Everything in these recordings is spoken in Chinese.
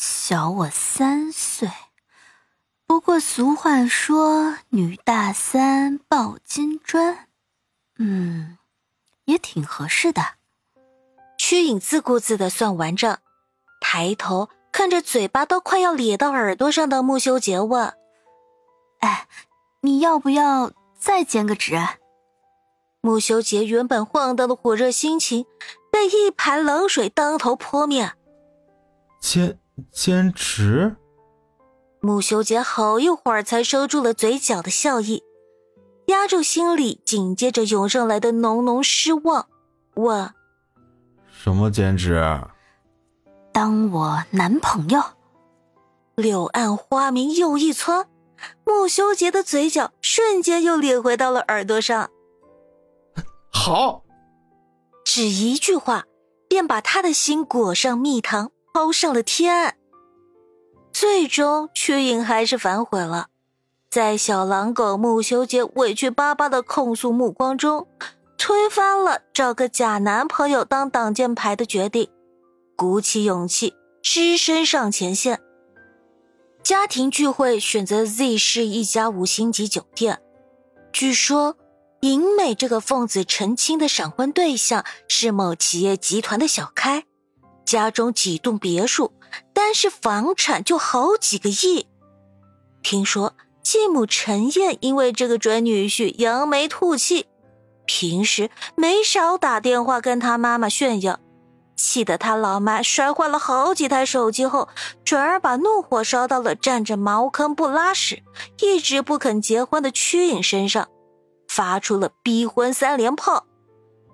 小我三岁，不过俗话说“女大三抱金砖”，嗯，也挺合适的。曲颖自顾自的算完账，抬头看着嘴巴都快要咧到耳朵上的穆修杰问：“哎，你要不要再兼个职？”穆修杰原本晃荡的火热心情，被一盘冷水当头泼灭。兼。兼职，穆修杰好一会儿才收住了嘴角的笑意，压住心里紧接着涌上来的浓浓失望，问：“什么兼职？当我男朋友？”柳暗花明又一村，穆修杰的嘴角瞬间又咧回到了耳朵上。好，只一句话，便把他的心裹上蜜糖。抛上了天，最终曲颖还是反悔了，在小狼狗穆修杰委屈巴巴的控诉目光中，推翻了找个假男朋友当挡箭牌的决定，鼓起勇气只身上前线。家庭聚会选择 Z 市一家五星级酒店，据说尹美这个奉子成亲的闪婚对象是某企业集团的小开。家中几栋别墅，单是房产就好几个亿。听说继母陈燕因为这个准女婿扬眉吐气，平时没少打电话跟他妈妈炫耀，气得他老妈摔坏了好几台手机后，转而把怒火烧到了占着茅坑不拉屎、一直不肯结婚的曲颖身上，发出了逼婚三连炮，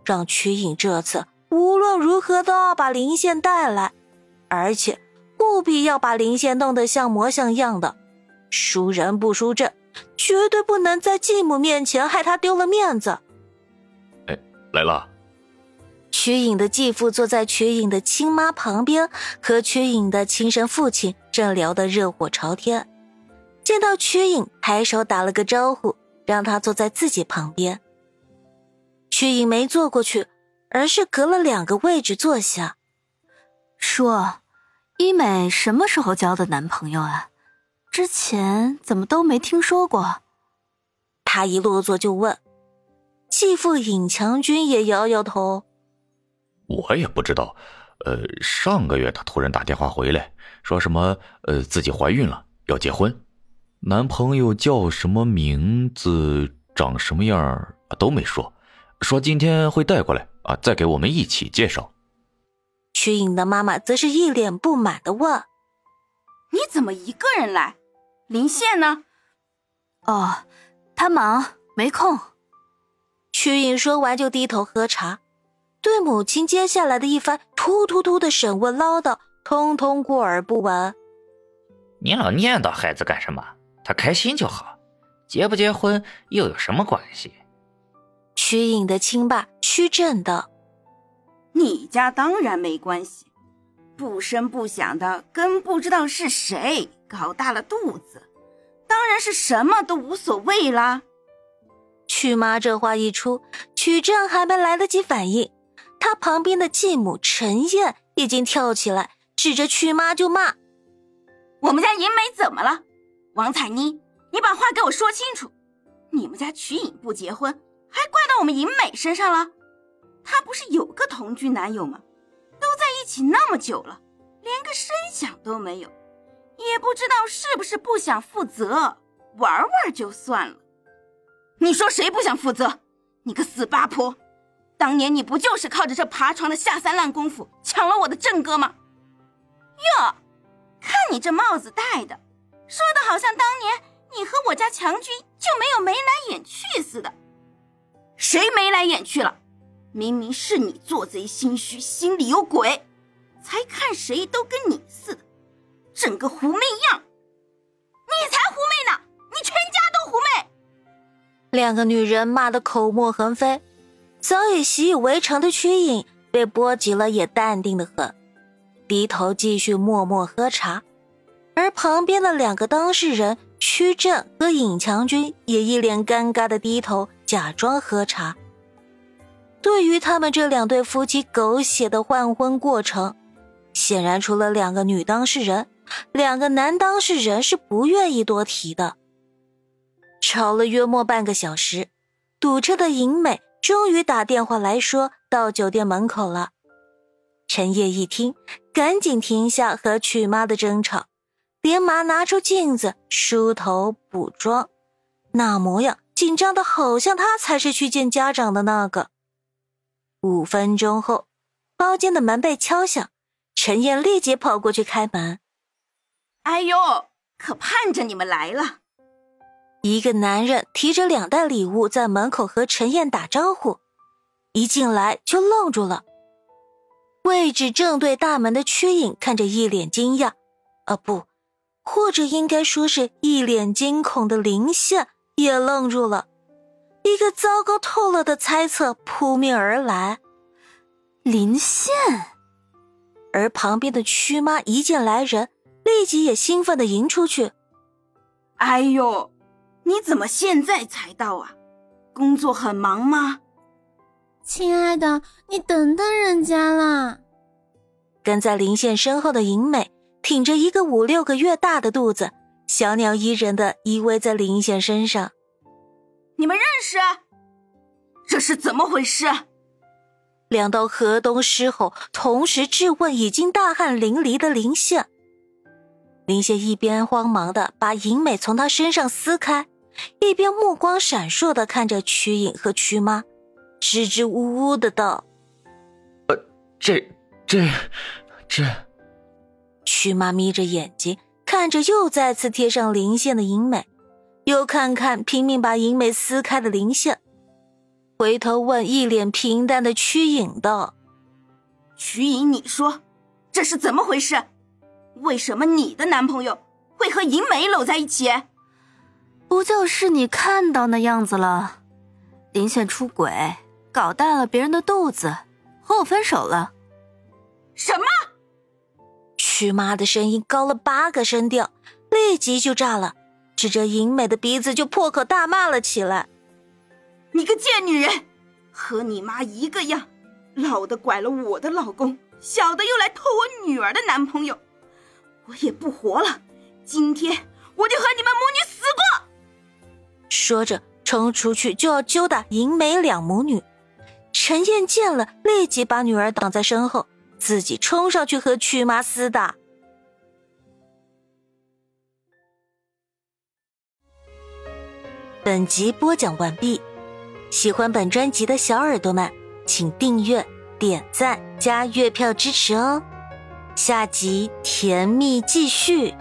让曲颖这次。无论如何都要把林宪带来，而且务必要把林宪弄得像模像样的，输人不输阵，绝对不能在继母面前害他丢了面子。哎，来了。曲颖的继父坐在曲颖的亲妈旁边，和曲颖的亲生父亲正聊得热火朝天。见到曲颖，抬手打了个招呼，让他坐在自己旁边。曲颖没坐过去。而是隔了两个位置坐下，说：“医美什么时候交的男朋友啊？之前怎么都没听说过？”他一落座就问，继父尹强军也摇摇头：“我也不知道。呃，上个月他突然打电话回来，说什么呃自己怀孕了，要结婚，男朋友叫什么名字，长什么样都没说，说今天会带过来。”啊！再给我们一起介绍。曲颖的妈妈则是一脸不满的问：“你怎么一个人来？林宪呢？”“哦，他忙没空。”曲颖说完就低头喝茶，对母亲接下来的一番突突突的审问唠叨，通通过耳不闻。你老念叨孩子干什么？他开心就好，结不结婚又有什么关系？曲颖的亲爸屈正道：“你家当然没关系，不声不响的跟不知道是谁搞大了肚子，当然是什么都无所谓啦。”曲妈这话一出，曲震还没来得及反应，他旁边的继母陈燕已经跳起来，指着曲妈就骂：“我们家银梅怎么了？王彩妮，你把话给我说清楚！你们家曲颖不结婚。”还怪到我们尹美身上了，她不是有个同居男友吗？都在一起那么久了，连个声响都没有，也不知道是不是不想负责，玩玩就算了。你说谁不想负责？你个死八婆！当年你不就是靠着这爬床的下三滥功夫抢了我的正哥吗？哟，看你这帽子戴的，说的好像当年你和我家强军就没有眉来眼去似的。谁眉来眼去了？明明是你做贼心虚，心里有鬼，才看谁都跟你似的，整个狐媚样。你才狐媚呢，你全家都狐媚。两个女人骂得口沫横飞，早已习以为常的曲颖被波及了，也淡定的很，低头继续默默喝茶。而旁边的两个当事人曲正和尹强军也一脸尴尬的低头，假装喝茶。对于他们这两对夫妻狗血的换婚过程，显然除了两个女当事人，两个男当事人是不愿意多提的。吵了约莫半个小时，堵车的尹美终于打电话来说到酒店门口了。陈烨一听，赶紧停下和曲妈的争吵，连忙拿出镜子梳头补妆，那模样紧张的好像他才是去见家长的那个。五分钟后，包间的门被敲响，陈燕立即跑过去开门。哎呦，可盼着你们来了！一个男人提着两袋礼物在门口和陈燕打招呼，一进来就愣住了。位置正对大门的曲影看着一脸惊讶，啊不，或者应该说是一脸惊恐的林夏也愣住了。一个糟糕透了的猜测扑面而来，林宪。而旁边的屈妈一见来人，立即也兴奋的迎出去。哎呦，你怎么现在才到啊？工作很忙吗？亲爱的，你等等人家啦。跟在林宪身后的银美挺着一个五六个月大的肚子，小鸟依人的依偎在林宪身上。你们认识？这是怎么回事？两道河东狮吼同时质问已经大汗淋漓的林宪。林宪一边慌忙的把银美从他身上撕开，一边目光闪烁的看着曲颖和曲妈，支支吾吾的道：“呃，这、这、这……”曲妈眯着眼睛看着又再次贴上林线的银美。又看看拼命把银美撕开的林线，回头问一脸平淡的曲颖道：“曲颖，你说这是怎么回事？为什么你的男朋友会和银美搂在一起？不就是你看到那样子了？林宪出轨，搞大了别人的肚子，和我分手了。什么？曲妈的声音高了八个声调，立即就炸了。指着银美的鼻子就破口大骂了起来：“你个贱女人，和你妈一个样，老的拐了我的老公，小的又来偷我女儿的男朋友，我也不活了！今天我就和你们母女死过！”说着冲出去就要揪打银美两母女。陈燕见了，立即把女儿挡在身后，自己冲上去和曲妈厮打。本集播讲完毕，喜欢本专辑的小耳朵们，请订阅、点赞、加月票支持哦！下集甜蜜继续。